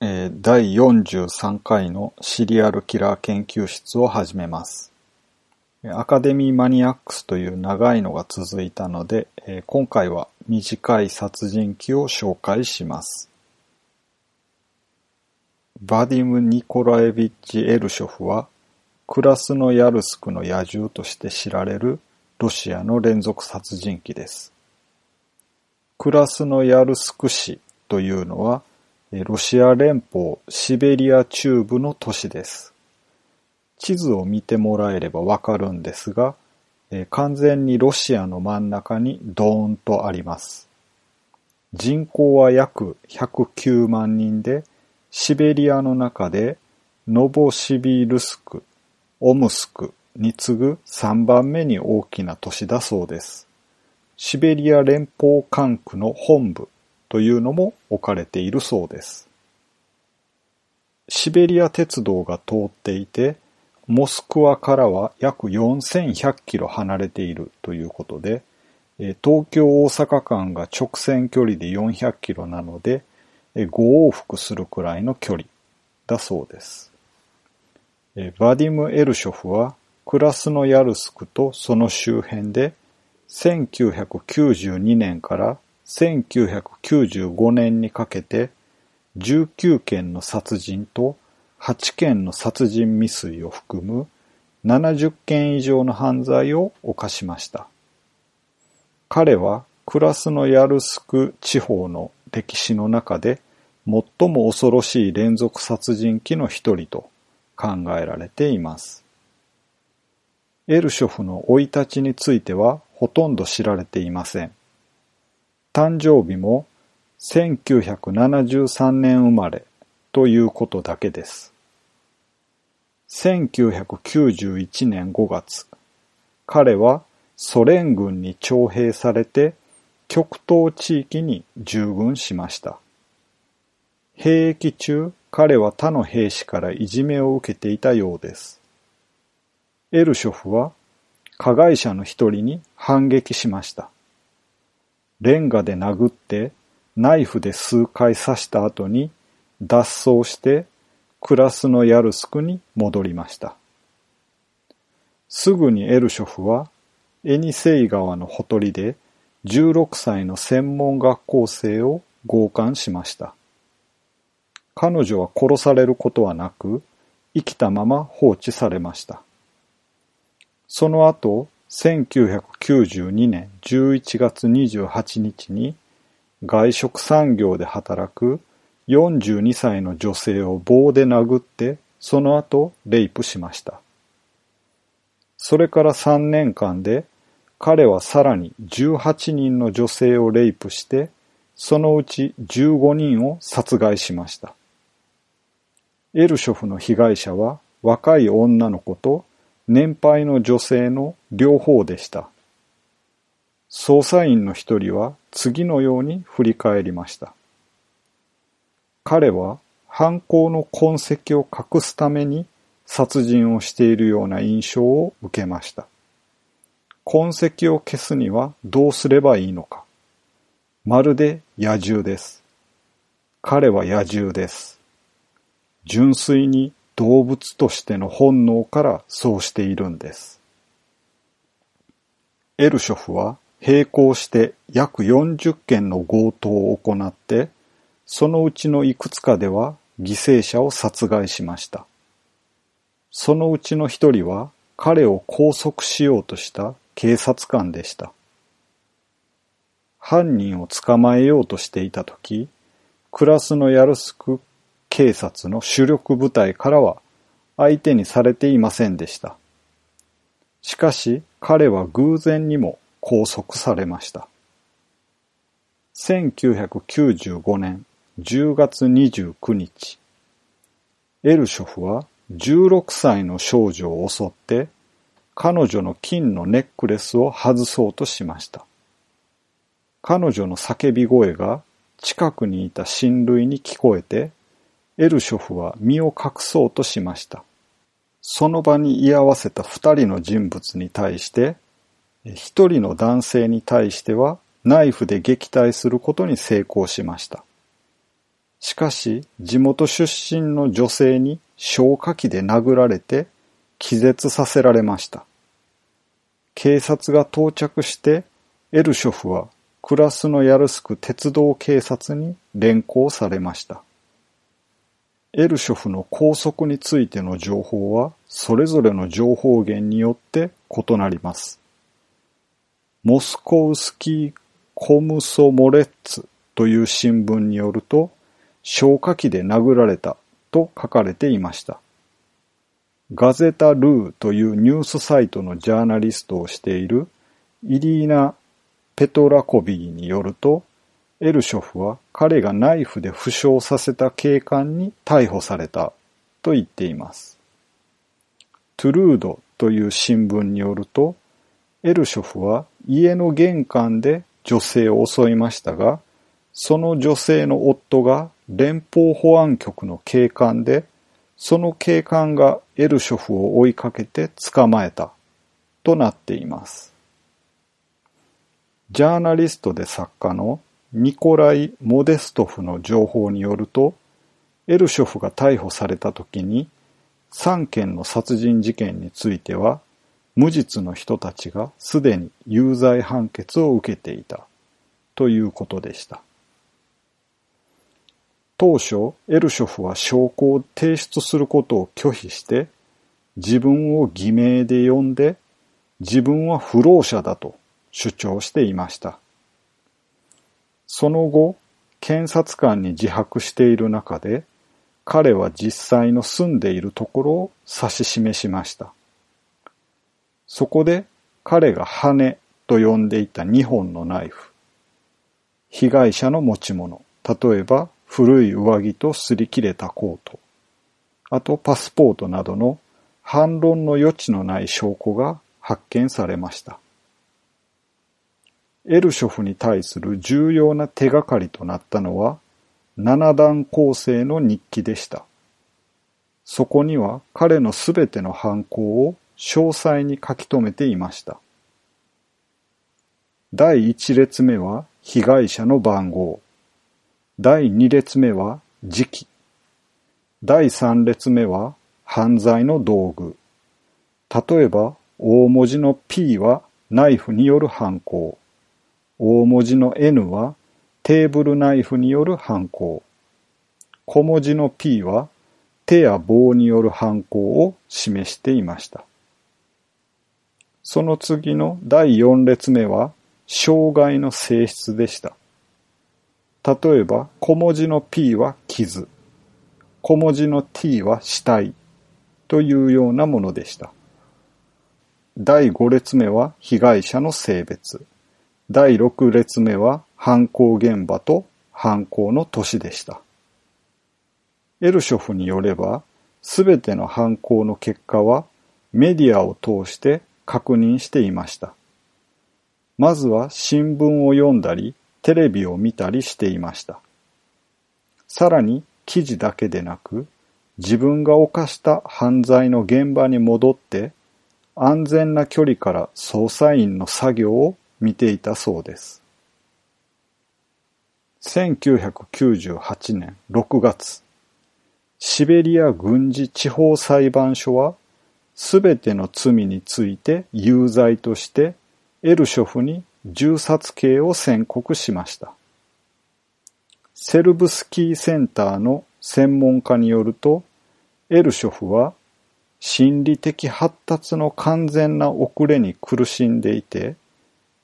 えー第43回のシリアルキラー研究室を始めます。アカデミーマニアックスという長いのが続いたので、今回は短い殺人鬼を紹介します。バディム・ニコラエビッチ・エルショフは、クラスノヤルスクの野獣として知られるロシアの連続殺人鬼です。クラスノヤルスク市というのは、ロシア連邦シベリア中部の都市です。地図を見てもらえればわかるんですが、完全にロシアの真ん中にドーンとあります。人口は約109万人で、シベリアの中でノボシビルスク、オムスクに次ぐ3番目に大きな都市だそうです。シベリア連邦管区の本部というのも置かれているそうです。シベリア鉄道が通っていて、モスクワからは約4100キロ離れているということで、東京大阪間が直線距離で400キロなので、5往復するくらいの距離だそうです。バディム・エルショフはクラスノヤルスクとその周辺で1992年から1995年にかけて19件の殺人と8件の殺人未遂を含む70件以上の犯罪を犯しました。彼はクラスノヤルスク地方の歴史の中で最も恐ろしい連続殺人鬼の一人と考えられています。エルショフの生い立ちについてはほとんど知られていません。誕生日も1973年生まれということだけです。1991年5月、彼はソ連軍に徴兵されて極東地域に従軍しました。兵役中、彼は他の兵士からいじめを受けていたようです。エルショフは加害者の一人に反撃しました。レンガで殴ってナイフで数回刺した後に脱走してクラスのヤルスクに戻りました。すぐにエルショフはエニセイ川のほとりで16歳の専門学校生を強姦しました。彼女は殺されることはなく生きたまま放置されました。その後、1992年11月28日に外食産業で働く42歳の女性を棒で殴ってその後レイプしました。それから3年間で彼はさらに18人の女性をレイプしてそのうち15人を殺害しました。エルショフの被害者は若い女の子と年配の女性の両方でした。捜査員の一人は次のように振り返りました。彼は犯行の痕跡を隠すために殺人をしているような印象を受けました。痕跡を消すにはどうすればいいのか。まるで野獣です。彼は野獣です。純粋に動物としての本能からそうしているんです。エルショフは並行して約40件の強盗を行って、そのうちのいくつかでは犠牲者を殺害しました。そのうちの一人は彼を拘束しようとした警察官でした。犯人を捕まえようとしていたとき、クラスのヤルスク警察の主力部隊からは相手にされていませんでした。しかし彼は偶然にも拘束されました。1995年10月29日、エルショフは16歳の少女を襲って彼女の金のネックレスを外そうとしました。彼女の叫び声が近くにいた親類に聞こえて、エルショフは身を隠そうとしました。その場に居合わせた二人の人物に対して、一人の男性に対してはナイフで撃退することに成功しました。しかし、地元出身の女性に消火器で殴られて気絶させられました。警察が到着して、エルショフはクラスのヤルスク鉄道警察に連行されました。エルショフの拘束についての情報はそれぞれの情報源によって異なります。モスコウスキー・コムソモレッツという新聞によると、消火器で殴られたと書かれていました。ガゼタ・ルーというニュースサイトのジャーナリストをしているイリーナ・ペトラコビーによると、エルショフは彼がナイフで負傷させた警官に逮捕されたと言っています。トゥルードという新聞によると、エルショフは家の玄関で女性を襲いましたが、その女性の夫が連邦保安局の警官で、その警官がエルショフを追いかけて捕まえたとなっています。ジャーナリストで作家のニコライ・モデストフの情報によると、エルショフが逮捕された時に、3件の殺人事件については、無実の人たちがすでに有罪判決を受けていたということでした。当初、エルショフは証拠を提出することを拒否して、自分を偽名で呼んで、自分は不老者だと主張していました。その後、検察官に自白している中で、彼は実際の住んでいるところを指し示しました。そこで彼が羽と呼んでいた2本のナイフ。被害者の持ち物、例えば古い上着と擦り切れたコート、あとパスポートなどの反論の余地のない証拠が発見されました。エルショフに対する重要な手がかりとなったのは、七段構成の日記でした。そこには彼のすべての犯行を詳細に書き留めていました。第一列目は被害者の番号。第二列目は時期。第三列目は犯罪の道具。例えば、大文字の P はナイフによる犯行。大文字の N はテーブルナイフによる犯行。小文字の P は手や棒による犯行を示していました。その次の第四列目は障害の性質でした。例えば、小文字の P は傷、小文字の T は死体というようなものでした。第5列目は被害者の性別。第6列目は犯行現場と犯行の年でした。エルショフによれば、すべての犯行の結果はメディアを通して確認していました。まずは新聞を読んだり、テレビを見たりしていました。さらに記事だけでなく、自分が犯した犯罪の現場に戻って安全な距離から捜査員の作業を見ていたそうです。1998年6月、シベリア軍事地方裁判所は、すべての罪について有罪としてエルショフに銃殺刑を宣告しました。セルブスキーセンターの専門家によると、エルショフは心理的発達の完全な遅れに苦しんでいて、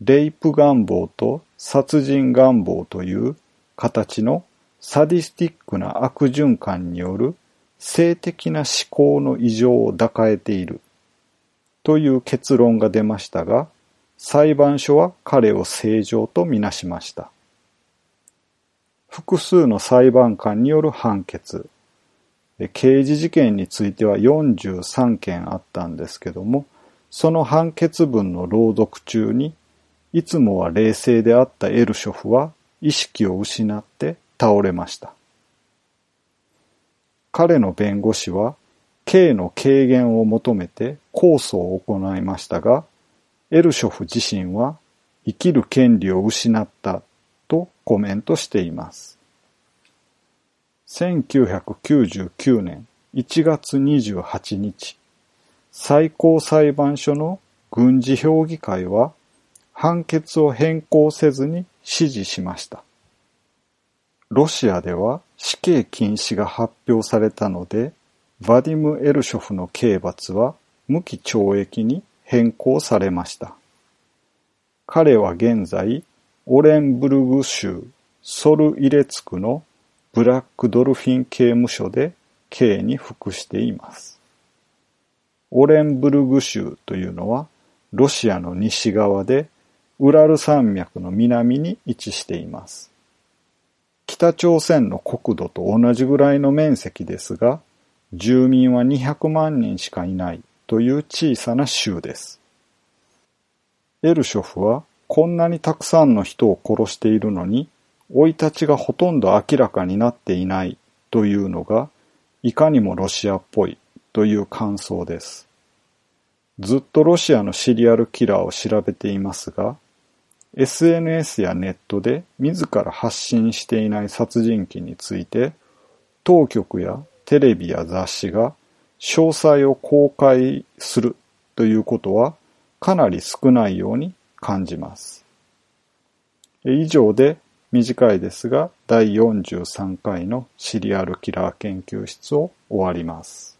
レイプ願望と殺人願望という形のサディスティックな悪循環による性的な思考の異常を抱えているという結論が出ましたが、裁判所は彼を正常とみなしました。複数の裁判官による判決、刑事事件については43件あったんですけども、その判決文の朗読中に、いつもは冷静であったエルショフは意識を失って倒れました。彼の弁護士は、刑の軽減を求めて控訴を行いましたが、エルショフ自身は生きる権利を失ったとコメントしています。1999年1月28日、最高裁判所の軍事評議会は判決を変更せずに支持しました。ロシアでは死刑禁止が発表されたので、ヴァディム・エルショフの刑罰は無期懲役に変更されました。彼は現在、オレンブルグ州ソルイレツクのブラックドルフィン刑務所で刑に服しています。オレンブルグ州というのはロシアの西側でウラル山脈の南に位置しています。北朝鮮の国土と同じぐらいの面積ですが、住民は200万人しかいないという小さな州です。エルショフはこんなにたくさんの人を殺しているのに、生い立ちがほとんど明らかになっていないというのが、いかにもロシアっぽいという感想です。ずっとロシアのシリアルキラーを調べていますが、SNS やネットで自ら発信していない殺人鬼について、当局やテレビや雑誌が詳細を公開するということはかなり少ないように感じます。以上で短いですが第43回のシリアルキラー研究室を終わります。